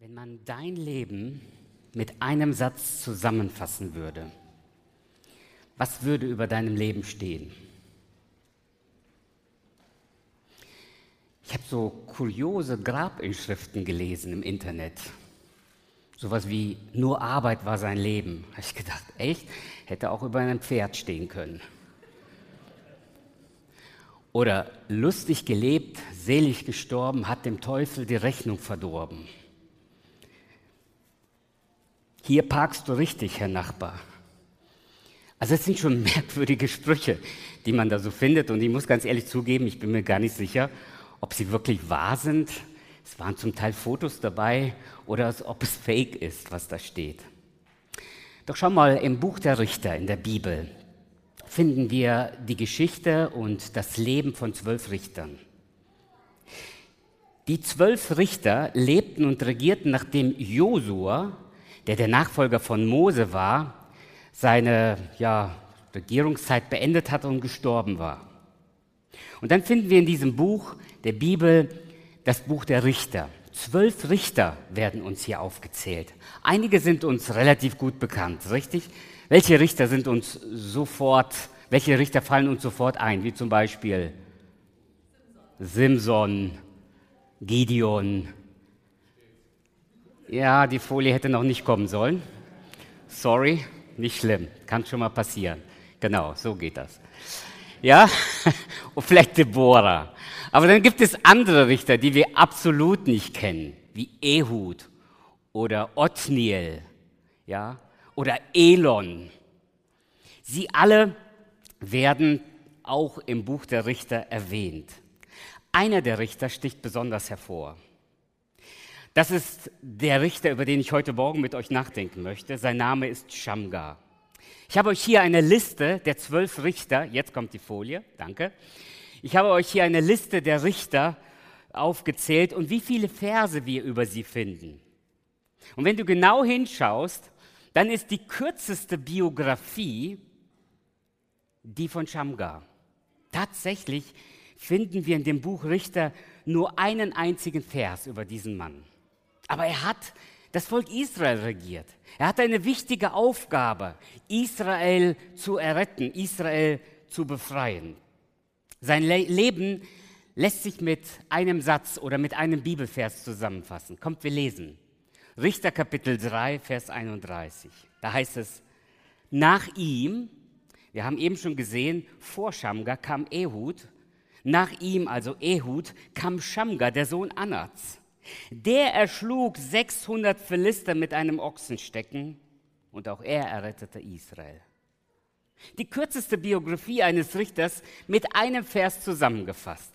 Wenn man dein Leben mit einem Satz zusammenfassen würde, was würde über deinem Leben stehen? Ich habe so kuriose Grabinschriften gelesen im Internet. Sowas wie nur Arbeit war sein Leben. Habe ich gedacht, echt? Hätte auch über einem Pferd stehen können. Oder lustig gelebt, selig gestorben, hat dem Teufel die Rechnung verdorben. Hier parkst du richtig, Herr Nachbar. Also es sind schon merkwürdige Sprüche, die man da so findet. Und ich muss ganz ehrlich zugeben, ich bin mir gar nicht sicher, ob sie wirklich wahr sind. Es waren zum Teil Fotos dabei oder ob es fake ist, was da steht. Doch schau mal, im Buch der Richter in der Bibel finden wir die Geschichte und das Leben von zwölf Richtern. Die zwölf Richter lebten und regierten, nachdem Josua der der Nachfolger von Mose war, seine ja, Regierungszeit beendet hat und gestorben war. Und dann finden wir in diesem Buch der Bibel das Buch der Richter. Zwölf Richter werden uns hier aufgezählt. Einige sind uns relativ gut bekannt, richtig? Welche Richter sind uns sofort, welche Richter fallen uns sofort ein? Wie zum Beispiel Simson, Gideon, ja, die Folie hätte noch nicht kommen sollen. Sorry, nicht schlimm. Kann schon mal passieren. Genau, so geht das. Ja, und vielleicht Deborah. Aber dann gibt es andere Richter, die wir absolut nicht kennen, wie Ehud oder Othniel, ja, oder Elon. Sie alle werden auch im Buch der Richter erwähnt. Einer der Richter sticht besonders hervor. Das ist der Richter, über den ich heute Morgen mit euch nachdenken möchte. Sein Name ist Shamgar. Ich habe euch hier eine Liste der zwölf Richter. Jetzt kommt die Folie, danke. Ich habe euch hier eine Liste der Richter aufgezählt und wie viele Verse wir über sie finden. Und wenn du genau hinschaust, dann ist die kürzeste Biografie die von Shamgar. Tatsächlich finden wir in dem Buch Richter nur einen einzigen Vers über diesen Mann. Aber er hat das Volk Israel regiert. Er hatte eine wichtige Aufgabe, Israel zu erretten, Israel zu befreien. Sein Le Leben lässt sich mit einem Satz oder mit einem Bibelvers zusammenfassen. Kommt, wir lesen. Richter Kapitel 3, Vers 31. Da heißt es, nach ihm, wir haben eben schon gesehen, vor Schamgar kam Ehud, nach ihm, also Ehud, kam Schamgar, der Sohn Anats. Der erschlug 600 Philister mit einem Ochsenstecken und auch er errettete Israel. Die kürzeste Biografie eines Richters mit einem Vers zusammengefasst.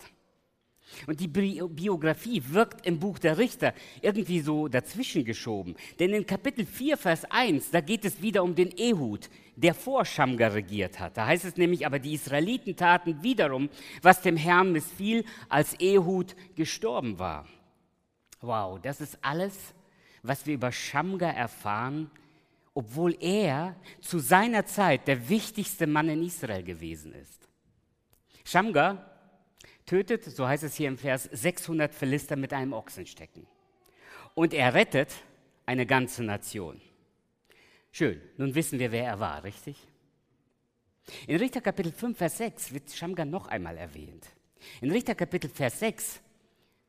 Und die Biografie wirkt im Buch der Richter irgendwie so dazwischen geschoben. Denn in Kapitel 4, Vers 1, da geht es wieder um den Ehud, der vor Schamgar regiert hat. Da heißt es nämlich, aber die Israeliten taten wiederum, was dem Herrn missfiel, als Ehud gestorben war. Wow, das ist alles, was wir über Schamgar erfahren, obwohl er zu seiner Zeit der wichtigste Mann in Israel gewesen ist. Schamgar tötet, so heißt es hier im Vers, 600 Philister mit einem Ochsenstecken. Und er rettet eine ganze Nation. Schön, nun wissen wir, wer er war, richtig? In Richter Kapitel 5, Vers 6 wird Schamgar noch einmal erwähnt. In Richter Kapitel Vers 6,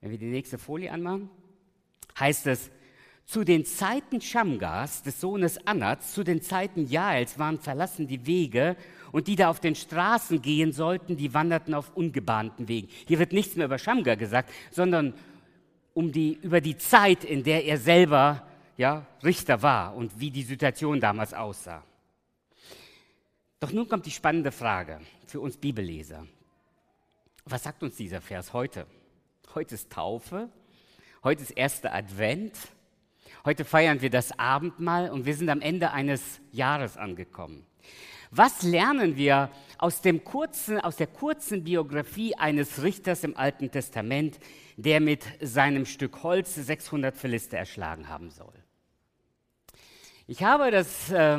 wenn wir die nächste Folie anmachen, heißt es, zu den Zeiten Schamgars, des Sohnes Anats, zu den Zeiten Jaels waren verlassen die Wege und die da auf den Straßen gehen sollten, die wanderten auf ungebahnten Wegen. Hier wird nichts mehr über Schamgar gesagt, sondern um die, über die Zeit, in der er selber ja, Richter war und wie die Situation damals aussah. Doch nun kommt die spannende Frage für uns Bibelleser. Was sagt uns dieser Vers heute? Heute ist Taufe Heute ist erster Advent. Heute feiern wir das Abendmahl und wir sind am Ende eines Jahres angekommen. Was lernen wir aus, dem kurzen, aus der kurzen Biografie eines Richters im Alten Testament, der mit seinem Stück Holz 600 Philister erschlagen haben soll? Ich habe das, äh,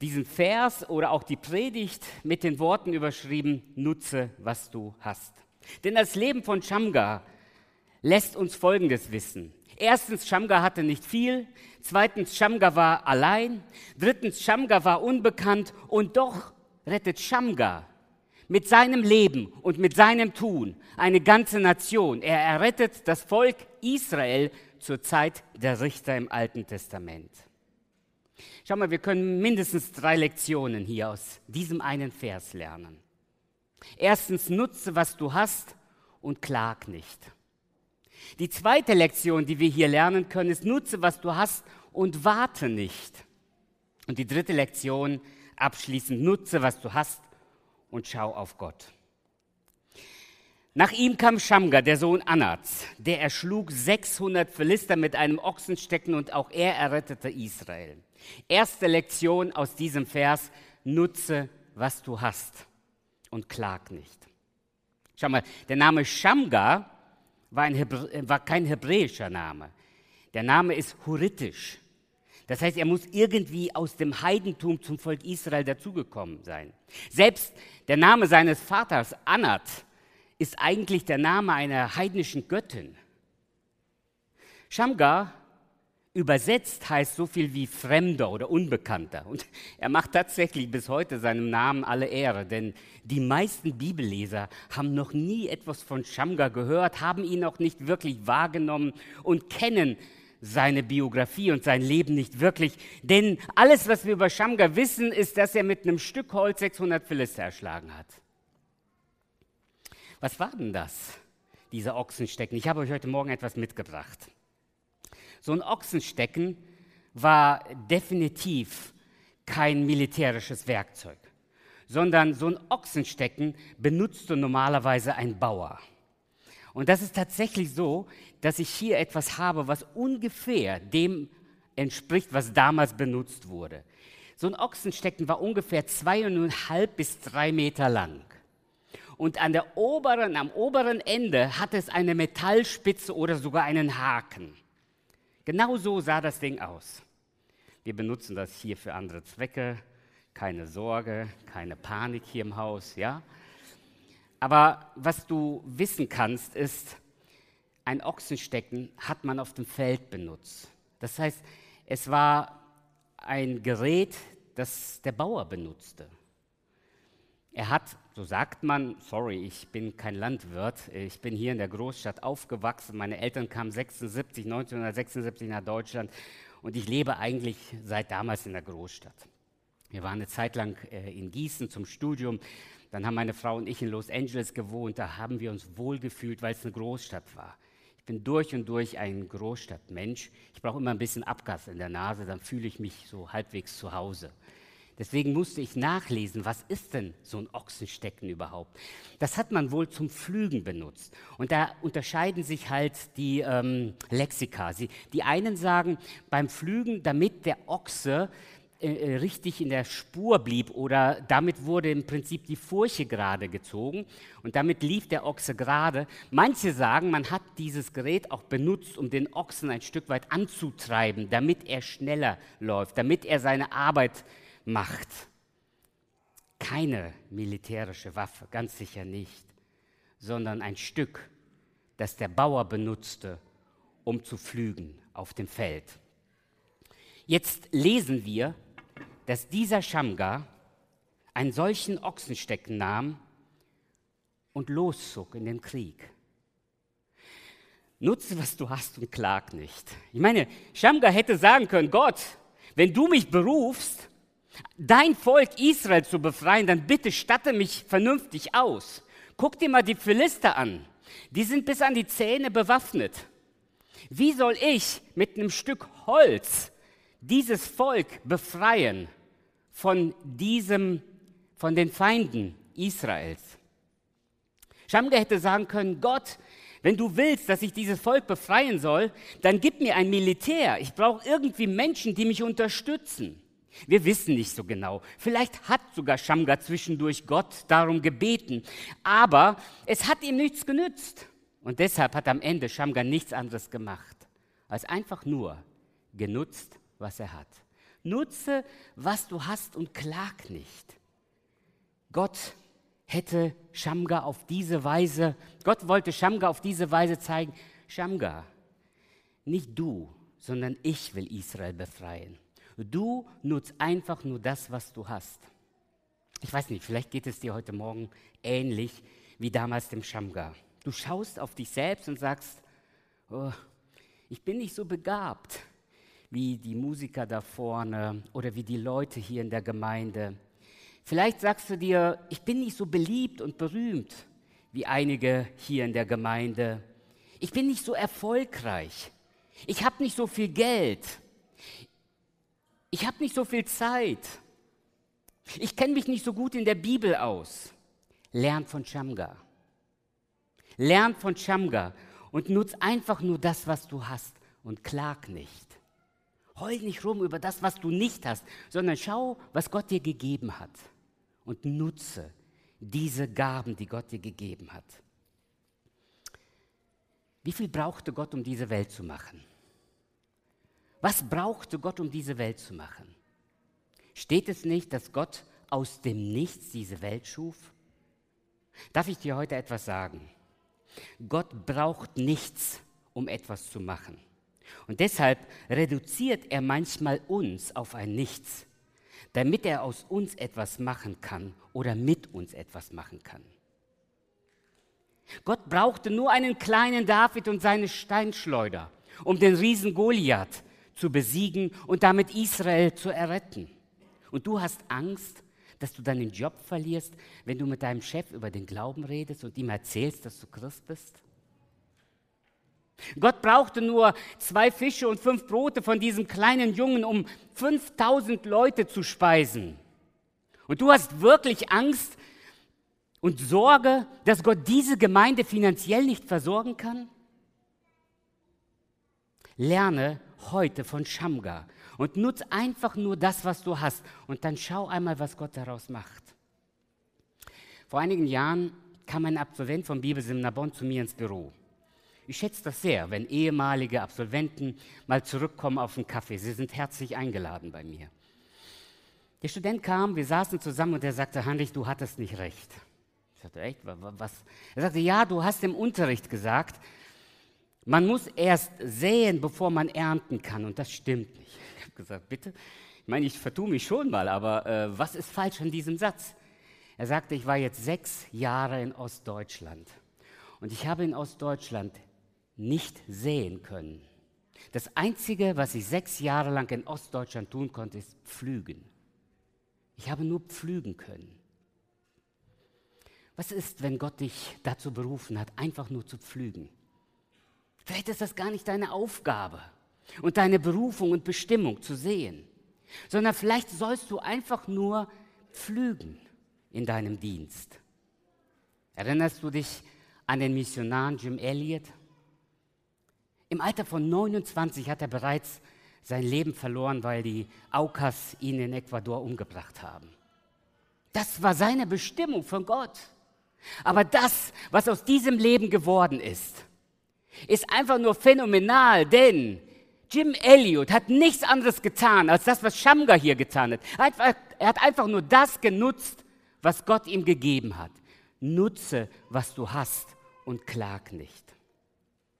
diesen Vers oder auch die Predigt mit den Worten überschrieben, nutze, was du hast. Denn das Leben von Shamgar lässt uns Folgendes wissen. Erstens, Shamgar hatte nicht viel. Zweitens, Shamgar war allein. Drittens, Shamgar war unbekannt. Und doch rettet Shamgar mit seinem Leben und mit seinem Tun eine ganze Nation. Er errettet das Volk Israel zur Zeit der Richter im Alten Testament. Schau mal, wir können mindestens drei Lektionen hier aus diesem einen Vers lernen. Erstens, nutze, was du hast und klag nicht. Die zweite Lektion, die wir hier lernen können, ist, nutze, was du hast und warte nicht. Und die dritte Lektion, abschließend, nutze, was du hast und schau auf Gott. Nach ihm kam Schamgar, der Sohn Anats, der erschlug 600 Philister mit einem Ochsenstecken und auch er errettete Israel. Erste Lektion aus diesem Vers, nutze, was du hast und klag nicht. Schau mal, der Name Schamgar war, war kein hebräischer Name. Der Name ist huritisch. Das heißt, er muss irgendwie aus dem Heidentum zum Volk Israel dazugekommen sein. Selbst der Name seines Vaters, Anat, ist eigentlich der Name einer heidnischen Göttin. Shamgar übersetzt heißt so viel wie Fremder oder Unbekannter. Und er macht tatsächlich bis heute seinem Namen alle Ehre, denn die meisten Bibelleser haben noch nie etwas von Shamgar gehört, haben ihn auch nicht wirklich wahrgenommen und kennen seine Biografie und sein Leben nicht wirklich. Denn alles, was wir über Shamgar wissen, ist, dass er mit einem Stück Holz 600 Philister erschlagen hat. Was war denn das, diese Ochsenstecken? Ich habe euch heute Morgen etwas mitgebracht. So ein Ochsenstecken war definitiv kein militärisches Werkzeug, sondern so ein Ochsenstecken benutzte normalerweise ein Bauer. Und das ist tatsächlich so, dass ich hier etwas habe, was ungefähr dem entspricht, was damals benutzt wurde. So ein Ochsenstecken war ungefähr zweieinhalb bis drei Meter lang. Und an der oberen, am oberen Ende hat es eine Metallspitze oder sogar einen Haken. Genau so sah das Ding aus. Wir benutzen das hier für andere Zwecke. Keine Sorge, keine Panik hier im Haus, ja? Aber was du wissen kannst, ist, ein Ochsenstecken hat man auf dem Feld benutzt. Das heißt, es war ein Gerät, das der Bauer benutzte. Er hat, so sagt man, sorry, ich bin kein Landwirt, ich bin hier in der Großstadt aufgewachsen, meine Eltern kamen 76, 1976 nach Deutschland und ich lebe eigentlich seit damals in der Großstadt. Wir waren eine Zeit lang äh, in Gießen zum Studium, dann haben meine Frau und ich in Los Angeles gewohnt, da haben wir uns wohlgefühlt, weil es eine Großstadt war. Ich bin durch und durch ein Großstadtmensch. Ich brauche immer ein bisschen Abgas in der Nase, dann fühle ich mich so halbwegs zu Hause. Deswegen musste ich nachlesen, was ist denn so ein Ochsenstecken überhaupt? Das hat man wohl zum Pflügen benutzt. Und da unterscheiden sich halt die ähm, Lexika. Sie, die einen sagen, beim Pflügen, damit der Ochse äh, äh, richtig in der Spur blieb oder damit wurde im Prinzip die Furche gerade gezogen und damit lief der Ochse gerade. Manche sagen, man hat dieses Gerät auch benutzt, um den Ochsen ein Stück weit anzutreiben, damit er schneller läuft, damit er seine Arbeit Macht. Keine militärische Waffe, ganz sicher nicht, sondern ein Stück, das der Bauer benutzte, um zu pflügen auf dem Feld. Jetzt lesen wir, dass dieser Schamgar einen solchen Ochsenstecken nahm und loszog in den Krieg. Nutze, was du hast und klag nicht. Ich meine, Schamgar hätte sagen können, Gott, wenn du mich berufst, dein Volk Israel zu befreien, dann bitte statte mich vernünftig aus. Guck dir mal die Philister an. Die sind bis an die Zähne bewaffnet. Wie soll ich mit einem Stück Holz dieses Volk befreien von diesem, von den Feinden Israels? Schamgar hätte sagen können, Gott, wenn du willst, dass ich dieses Volk befreien soll, dann gib mir ein Militär. Ich brauche irgendwie Menschen, die mich unterstützen. Wir wissen nicht so genau. Vielleicht hat sogar Schamgar zwischendurch Gott darum gebeten, aber es hat ihm nichts genützt. Und deshalb hat am Ende Schamgar nichts anderes gemacht, als einfach nur genutzt, was er hat. Nutze, was du hast und klag nicht. Gott hätte Schamgar auf diese Weise, Gott wollte Schamgar auf diese Weise zeigen, Schamgar, nicht du, sondern ich will Israel befreien. Du nutzt einfach nur das, was du hast. Ich weiß nicht, vielleicht geht es dir heute Morgen ähnlich wie damals dem Schamgar. Du schaust auf dich selbst und sagst, oh, ich bin nicht so begabt wie die Musiker da vorne oder wie die Leute hier in der Gemeinde. Vielleicht sagst du dir, ich bin nicht so beliebt und berühmt wie einige hier in der Gemeinde. Ich bin nicht so erfolgreich. Ich habe nicht so viel Geld. Ich habe nicht so viel Zeit. Ich kenne mich nicht so gut in der Bibel aus. Lern von Shamgar. Lern von Shamgar und nutz einfach nur das, was du hast und klag nicht. Heul nicht rum über das, was du nicht hast, sondern schau, was Gott dir gegeben hat und nutze diese Gaben, die Gott dir gegeben hat. Wie viel brauchte Gott, um diese Welt zu machen? Was brauchte Gott, um diese Welt zu machen? Steht es nicht, dass Gott aus dem Nichts diese Welt schuf? Darf ich dir heute etwas sagen? Gott braucht nichts, um etwas zu machen. Und deshalb reduziert er manchmal uns auf ein Nichts, damit er aus uns etwas machen kann oder mit uns etwas machen kann. Gott brauchte nur einen kleinen David und seine Steinschleuder, um den Riesen Goliath zu besiegen und damit Israel zu erretten. Und du hast Angst, dass du deinen Job verlierst, wenn du mit deinem Chef über den Glauben redest und ihm erzählst, dass du Christ bist? Gott brauchte nur zwei Fische und fünf Brote von diesem kleinen Jungen, um 5000 Leute zu speisen. Und du hast wirklich Angst und Sorge, dass Gott diese Gemeinde finanziell nicht versorgen kann? Lerne heute von Shamgar und nutz einfach nur das, was du hast und dann schau einmal, was Gott daraus macht. Vor einigen Jahren kam ein Absolvent vom Bibelseminar Bonn zu mir ins Büro. Ich schätze das sehr, wenn ehemalige Absolventen mal zurückkommen auf einen Kaffee. Sie sind herzlich eingeladen bei mir. Der Student kam, wir saßen zusammen und er sagte, Heinrich, du hattest nicht recht. Ich sagte, echt, was? Er sagte, ja, du hast im Unterricht gesagt, man muss erst säen, bevor man ernten kann. Und das stimmt nicht. Ich habe gesagt, bitte. Ich meine, ich vertue mich schon mal, aber äh, was ist falsch an diesem Satz? Er sagte, ich war jetzt sechs Jahre in Ostdeutschland. Und ich habe in Ostdeutschland nicht sehen können. Das Einzige, was ich sechs Jahre lang in Ostdeutschland tun konnte, ist pflügen. Ich habe nur pflügen können. Was ist, wenn Gott dich dazu berufen hat, einfach nur zu pflügen? Vielleicht ist das gar nicht deine Aufgabe und deine Berufung und Bestimmung zu sehen, sondern vielleicht sollst du einfach nur pflügen in deinem Dienst. Erinnerst du dich an den Missionar Jim Elliot? Im Alter von 29 hat er bereits sein Leben verloren, weil die Aukas ihn in Ecuador umgebracht haben. Das war seine Bestimmung von Gott. Aber das, was aus diesem Leben geworden ist, ist einfach nur phänomenal, denn Jim Elliot hat nichts anderes getan, als das, was Shamgar hier getan hat. Er hat einfach nur das genutzt, was Gott ihm gegeben hat. Nutze, was du hast und klag nicht.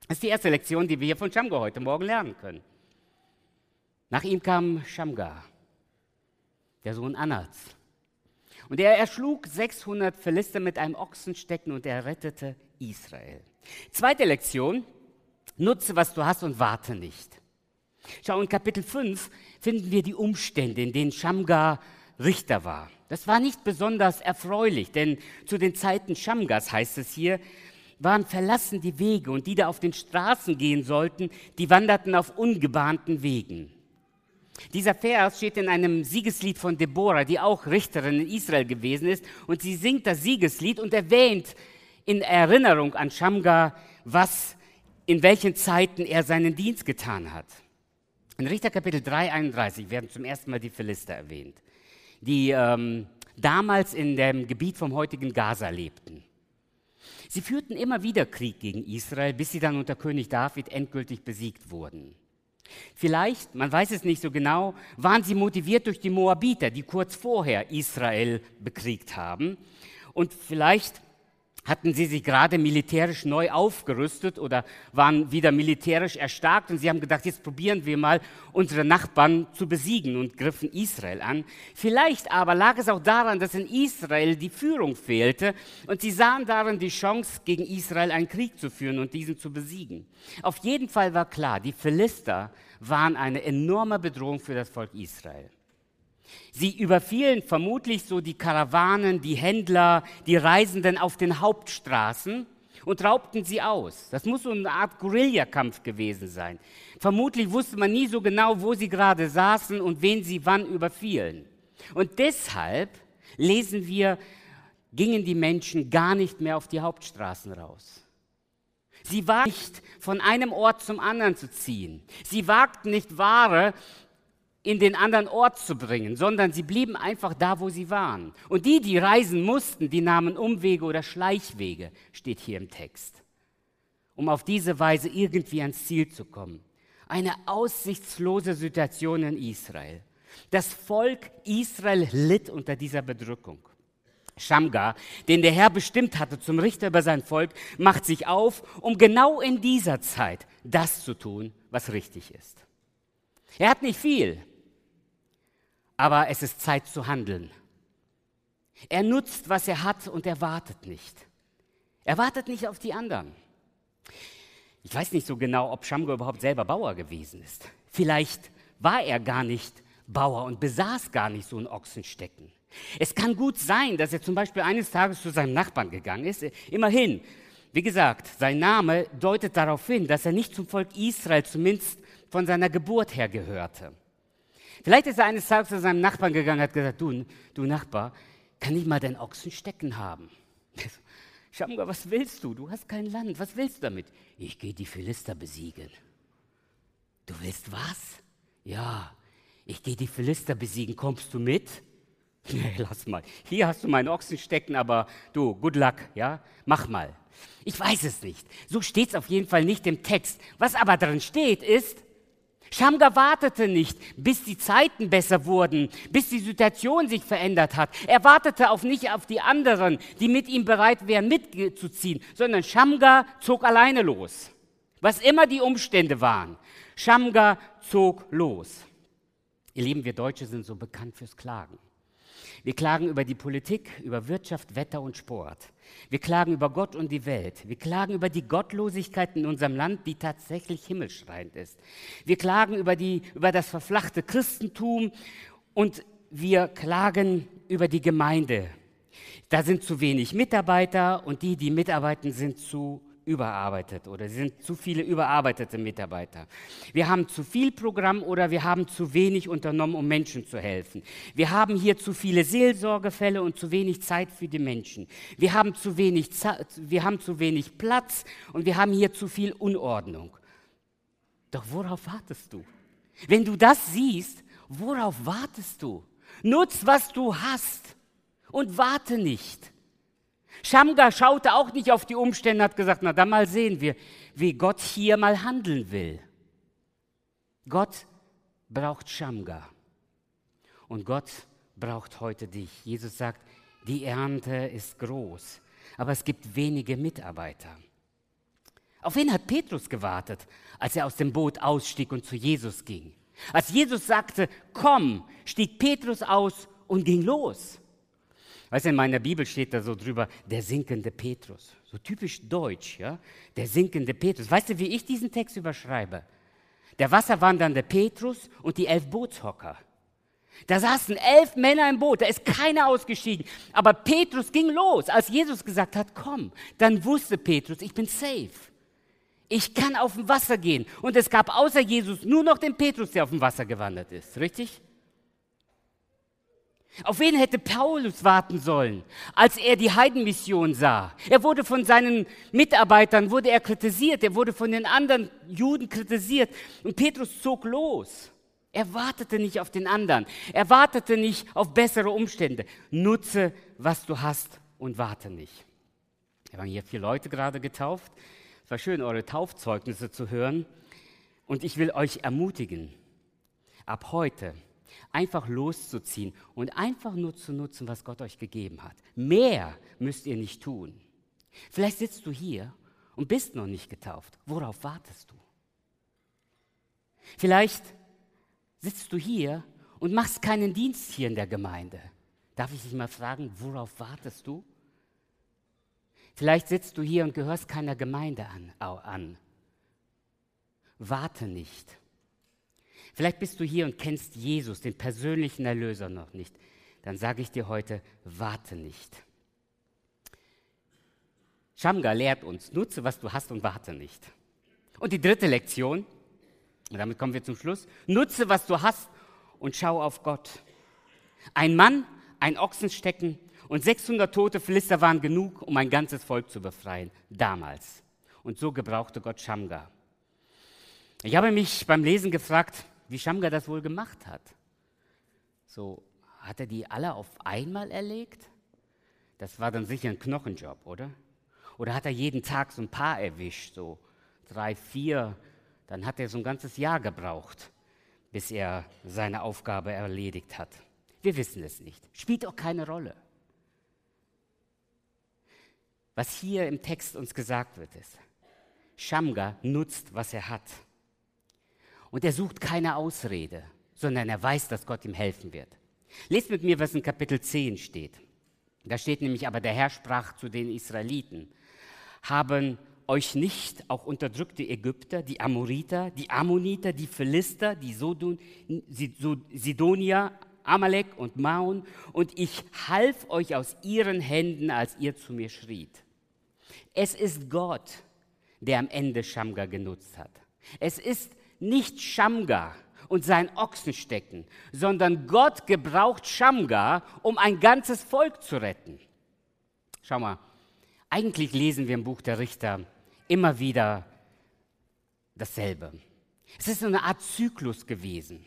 Das ist die erste Lektion, die wir hier von Shamgar heute Morgen lernen können. Nach ihm kam Shamgar, der Sohn Anats. Und er erschlug 600 Philister mit einem Ochsenstecken und er rettete Israel. Zweite Lektion, nutze, was du hast und warte nicht. Schau, in Kapitel 5 finden wir die Umstände, in denen Shamgar Richter war. Das war nicht besonders erfreulich, denn zu den Zeiten Shamgars heißt es hier, waren verlassen die Wege und die da auf den Straßen gehen sollten, die wanderten auf ungebahnten Wegen. Dieser Vers steht in einem Siegeslied von Deborah, die auch Richterin in Israel gewesen ist, und sie singt das Siegeslied und erwähnt in Erinnerung an Shamgar, was, in welchen Zeiten er seinen Dienst getan hat. In Richter Kapitel 3, 31 werden zum ersten Mal die Philister erwähnt, die ähm, damals in dem Gebiet vom heutigen Gaza lebten. Sie führten immer wieder Krieg gegen Israel, bis sie dann unter König David endgültig besiegt wurden. Vielleicht, man weiß es nicht so genau, waren sie motiviert durch die Moabiter, die kurz vorher Israel bekriegt haben. Und vielleicht hatten sie sich gerade militärisch neu aufgerüstet oder waren wieder militärisch erstarkt und sie haben gedacht, jetzt probieren wir mal unsere Nachbarn zu besiegen und griffen Israel an. Vielleicht aber lag es auch daran, dass in Israel die Führung fehlte und sie sahen darin die Chance, gegen Israel einen Krieg zu führen und diesen zu besiegen. Auf jeden Fall war klar, die Philister waren eine enorme Bedrohung für das Volk Israel. Sie überfielen vermutlich so die Karawanen, die Händler, die Reisenden auf den Hauptstraßen und raubten sie aus. Das muss so eine Art Guerillakampf gewesen sein. Vermutlich wusste man nie so genau, wo sie gerade saßen und wen sie wann überfielen. Und deshalb lesen wir, gingen die Menschen gar nicht mehr auf die Hauptstraßen raus. Sie wagten nicht, von einem Ort zum anderen zu ziehen. Sie wagten nicht, Ware in den anderen Ort zu bringen, sondern sie blieben einfach da, wo sie waren. Und die, die reisen mussten, die nahmen Umwege oder Schleichwege, steht hier im Text, um auf diese Weise irgendwie ans Ziel zu kommen. Eine aussichtslose Situation in Israel. Das Volk Israel litt unter dieser Bedrückung. Shamgar, den der Herr bestimmt hatte zum Richter über sein Volk, macht sich auf, um genau in dieser Zeit das zu tun, was richtig ist. Er hat nicht viel, aber es ist Zeit zu handeln. Er nutzt, was er hat und er wartet nicht. Er wartet nicht auf die anderen. Ich weiß nicht so genau, ob Schamgo überhaupt selber Bauer gewesen ist. Vielleicht war er gar nicht Bauer und besaß gar nicht so ein Ochsenstecken. Es kann gut sein, dass er zum Beispiel eines Tages zu seinem Nachbarn gegangen ist. Immerhin, wie gesagt, sein Name deutet darauf hin, dass er nicht zum Volk Israel, zumindest von seiner Geburt her gehörte. Vielleicht ist er eines Tages zu seinem Nachbarn gegangen und hat gesagt, du, du Nachbar, kann ich mal deinen Ochsen stecken haben? Schamgar, was willst du? Du hast kein Land. Was willst du damit? Ich gehe die Philister besiegen. Du willst was? Ja, ich gehe die Philister besiegen. Kommst du mit? Nee, lass mal. Hier hast du meinen Ochsen stecken, aber du, good luck, ja? Mach mal. Ich weiß es nicht. So steht es auf jeden Fall nicht im Text. Was aber drin steht, ist, Schamgar wartete nicht, bis die Zeiten besser wurden, bis die Situation sich verändert hat. Er wartete auf nicht auf die anderen, die mit ihm bereit wären, mitzuziehen, sondern Schamgar zog alleine los. Was immer die Umstände waren. Schamgar zog los. Ihr Lieben, wir Deutsche sind so bekannt fürs Klagen. Wir klagen über die Politik, über Wirtschaft, Wetter und Sport. Wir klagen über Gott und die Welt. Wir klagen über die Gottlosigkeit in unserem Land, die tatsächlich himmelschreiend ist. Wir klagen über, die, über das verflachte Christentum und wir klagen über die Gemeinde. Da sind zu wenig Mitarbeiter und die, die mitarbeiten, sind zu überarbeitet oder sind zu viele überarbeitete Mitarbeiter. Wir haben zu viel Programm oder wir haben zu wenig unternommen, um Menschen zu helfen. Wir haben hier zu viele Seelsorgefälle und zu wenig Zeit für die Menschen. Wir haben zu wenig, wir haben zu wenig Platz und wir haben hier zu viel Unordnung. Doch worauf wartest du? Wenn du das siehst, worauf wartest du? Nutz, was du hast und warte nicht. Schamgar schaute auch nicht auf die Umstände, hat gesagt, na dann mal sehen wir, wie Gott hier mal handeln will. Gott braucht Schamgar. Und Gott braucht heute dich. Jesus sagt, die Ernte ist groß, aber es gibt wenige Mitarbeiter. Auf wen hat Petrus gewartet, als er aus dem Boot ausstieg und zu Jesus ging? Als Jesus sagte, komm, stieg Petrus aus und ging los. Weißt du, in meiner Bibel steht da so drüber, der sinkende Petrus. So typisch deutsch, ja? Der sinkende Petrus. Weißt du, wie ich diesen Text überschreibe? Der wasserwandernde Petrus und die elf Bootshocker. Da saßen elf Männer im Boot, da ist keiner ausgestiegen. Aber Petrus ging los. Als Jesus gesagt hat, komm, dann wusste Petrus, ich bin safe. Ich kann auf dem Wasser gehen. Und es gab außer Jesus nur noch den Petrus, der auf dem Wasser gewandert ist. Richtig? Auf wen hätte Paulus warten sollen, als er die Heidenmission sah? Er wurde von seinen Mitarbeitern, wurde er kritisiert, er wurde von den anderen Juden kritisiert und Petrus zog los. Er wartete nicht auf den anderen, er wartete nicht auf bessere Umstände. Nutze, was du hast und warte nicht. Wir haben hier vier Leute gerade getauft. Es war schön, eure Taufzeugnisse zu hören. Und ich will euch ermutigen, ab heute einfach loszuziehen und einfach nur zu nutzen, was Gott euch gegeben hat. Mehr müsst ihr nicht tun. Vielleicht sitzt du hier und bist noch nicht getauft. Worauf wartest du? Vielleicht sitzt du hier und machst keinen Dienst hier in der Gemeinde. Darf ich dich mal fragen, worauf wartest du? Vielleicht sitzt du hier und gehörst keiner Gemeinde an. an. Warte nicht. Vielleicht bist du hier und kennst Jesus, den persönlichen Erlöser, noch nicht. Dann sage ich dir heute, warte nicht. Shamga lehrt uns, nutze, was du hast und warte nicht. Und die dritte Lektion, und damit kommen wir zum Schluss, nutze, was du hast und schau auf Gott. Ein Mann, ein Ochsenstecken und 600 tote Philister waren genug, um ein ganzes Volk zu befreien, damals. Und so gebrauchte Gott Shamga. Ich habe mich beim Lesen gefragt, wie Shamga das wohl gemacht hat. So, hat er die alle auf einmal erlegt? Das war dann sicher ein Knochenjob, oder? Oder hat er jeden Tag so ein paar erwischt, so drei, vier? Dann hat er so ein ganzes Jahr gebraucht, bis er seine Aufgabe erledigt hat. Wir wissen es nicht. Spielt auch keine Rolle. Was hier im Text uns gesagt wird, ist, Shamga nutzt, was er hat. Und er sucht keine Ausrede, sondern er weiß, dass Gott ihm helfen wird. Lest mit mir, was in Kapitel 10 steht. Da steht nämlich, aber der Herr sprach zu den Israeliten, haben euch nicht auch unterdrückte Ägypter, die Amoriter, die Ammoniter, die Philister, die Sodon, Sidonia, Amalek und Maun, und ich half euch aus ihren Händen, als ihr zu mir schriet. Es ist Gott, der am Ende Schamgar genutzt hat. Es ist nicht Schamgar und sein Ochsenstecken, sondern Gott gebraucht Schamgar, um ein ganzes Volk zu retten. Schau mal, eigentlich lesen wir im Buch der Richter immer wieder dasselbe. Es ist so eine Art Zyklus gewesen.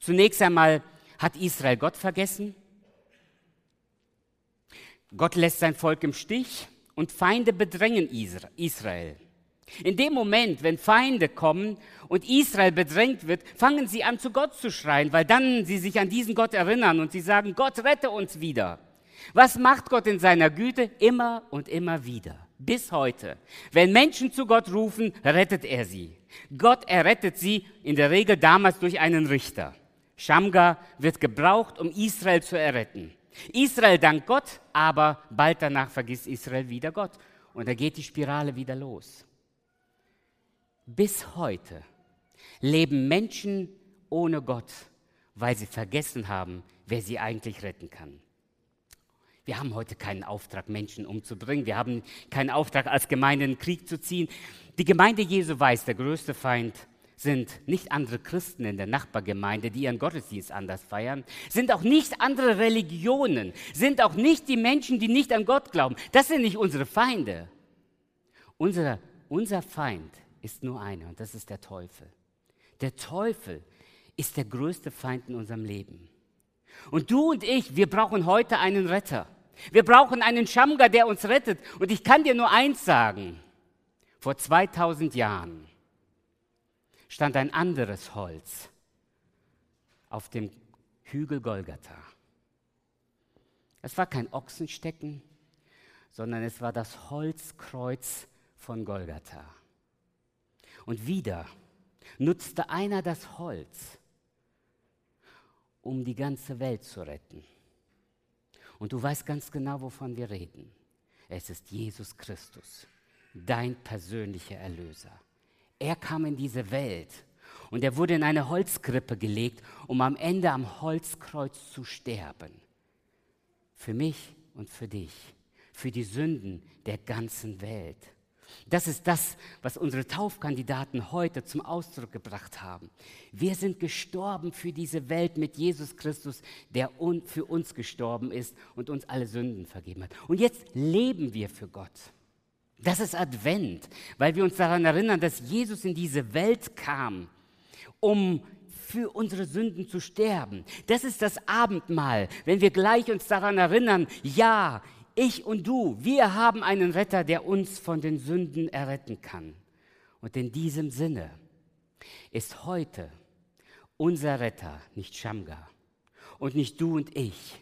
Zunächst einmal hat Israel Gott vergessen. Gott lässt sein Volk im Stich und Feinde bedrängen Israel. In dem Moment, wenn Feinde kommen und Israel bedrängt wird, fangen sie an, zu Gott zu schreien, weil dann sie sich an diesen Gott erinnern und sie sagen, Gott rette uns wieder. Was macht Gott in seiner Güte? Immer und immer wieder. Bis heute. Wenn Menschen zu Gott rufen, rettet er sie. Gott errettet sie in der Regel damals durch einen Richter. Shamgar wird gebraucht, um Israel zu erretten. Israel dankt Gott, aber bald danach vergisst Israel wieder Gott. Und da geht die Spirale wieder los. Bis heute leben Menschen ohne Gott, weil sie vergessen haben, wer sie eigentlich retten kann. Wir haben heute keinen Auftrag, Menschen umzubringen. Wir haben keinen Auftrag, als Gemeinde in Krieg zu ziehen. Die Gemeinde Jesu weiß, der größte Feind sind nicht andere Christen in der Nachbargemeinde, die ihren Gottesdienst anders feiern, sind auch nicht andere Religionen, sind auch nicht die Menschen, die nicht an Gott glauben. Das sind nicht unsere Feinde. Unser, unser Feind ist nur einer und das ist der Teufel. Der Teufel ist der größte Feind in unserem Leben. Und du und ich, wir brauchen heute einen Retter. Wir brauchen einen Schamger, der uns rettet. Und ich kann dir nur eins sagen. Vor 2000 Jahren stand ein anderes Holz auf dem Hügel Golgatha. Es war kein Ochsenstecken, sondern es war das Holzkreuz von Golgatha. Und wieder nutzte einer das Holz, um die ganze Welt zu retten. Und du weißt ganz genau, wovon wir reden. Es ist Jesus Christus, dein persönlicher Erlöser. Er kam in diese Welt und er wurde in eine Holzkrippe gelegt, um am Ende am Holzkreuz zu sterben. Für mich und für dich, für die Sünden der ganzen Welt. Das ist das, was unsere Taufkandidaten heute zum Ausdruck gebracht haben. Wir sind gestorben für diese Welt mit Jesus Christus, der für uns gestorben ist und uns alle Sünden vergeben hat. Und jetzt leben wir für Gott. Das ist Advent, weil wir uns daran erinnern, dass Jesus in diese Welt kam, um für unsere Sünden zu sterben. Das ist das Abendmahl, wenn wir gleich uns daran erinnern, ja, ich und du, wir haben einen Retter, der uns von den Sünden erretten kann. Und in diesem Sinne ist heute unser Retter nicht Schamgar und nicht du und ich,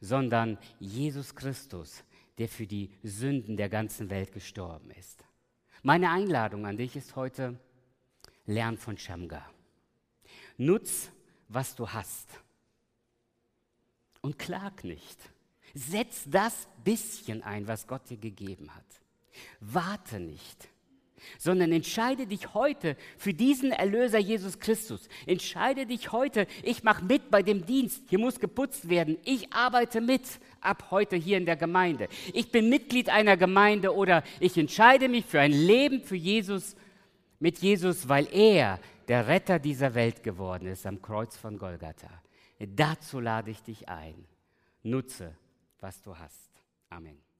sondern Jesus Christus, der für die Sünden der ganzen Welt gestorben ist. Meine Einladung an dich ist heute, lern von Shamgar. Nutz, was du hast. Und klag nicht. Setz das bisschen ein, was Gott dir gegeben hat. Warte nicht sondern entscheide dich heute für diesen Erlöser Jesus Christus. Entscheide dich heute, ich mache mit bei dem Dienst, hier muss geputzt werden, ich arbeite mit ab heute hier in der Gemeinde. Ich bin Mitglied einer Gemeinde oder ich entscheide mich für ein Leben für Jesus, mit Jesus, weil er der Retter dieser Welt geworden ist am Kreuz von Golgatha. Dazu lade ich dich ein. Nutze, was du hast. Amen.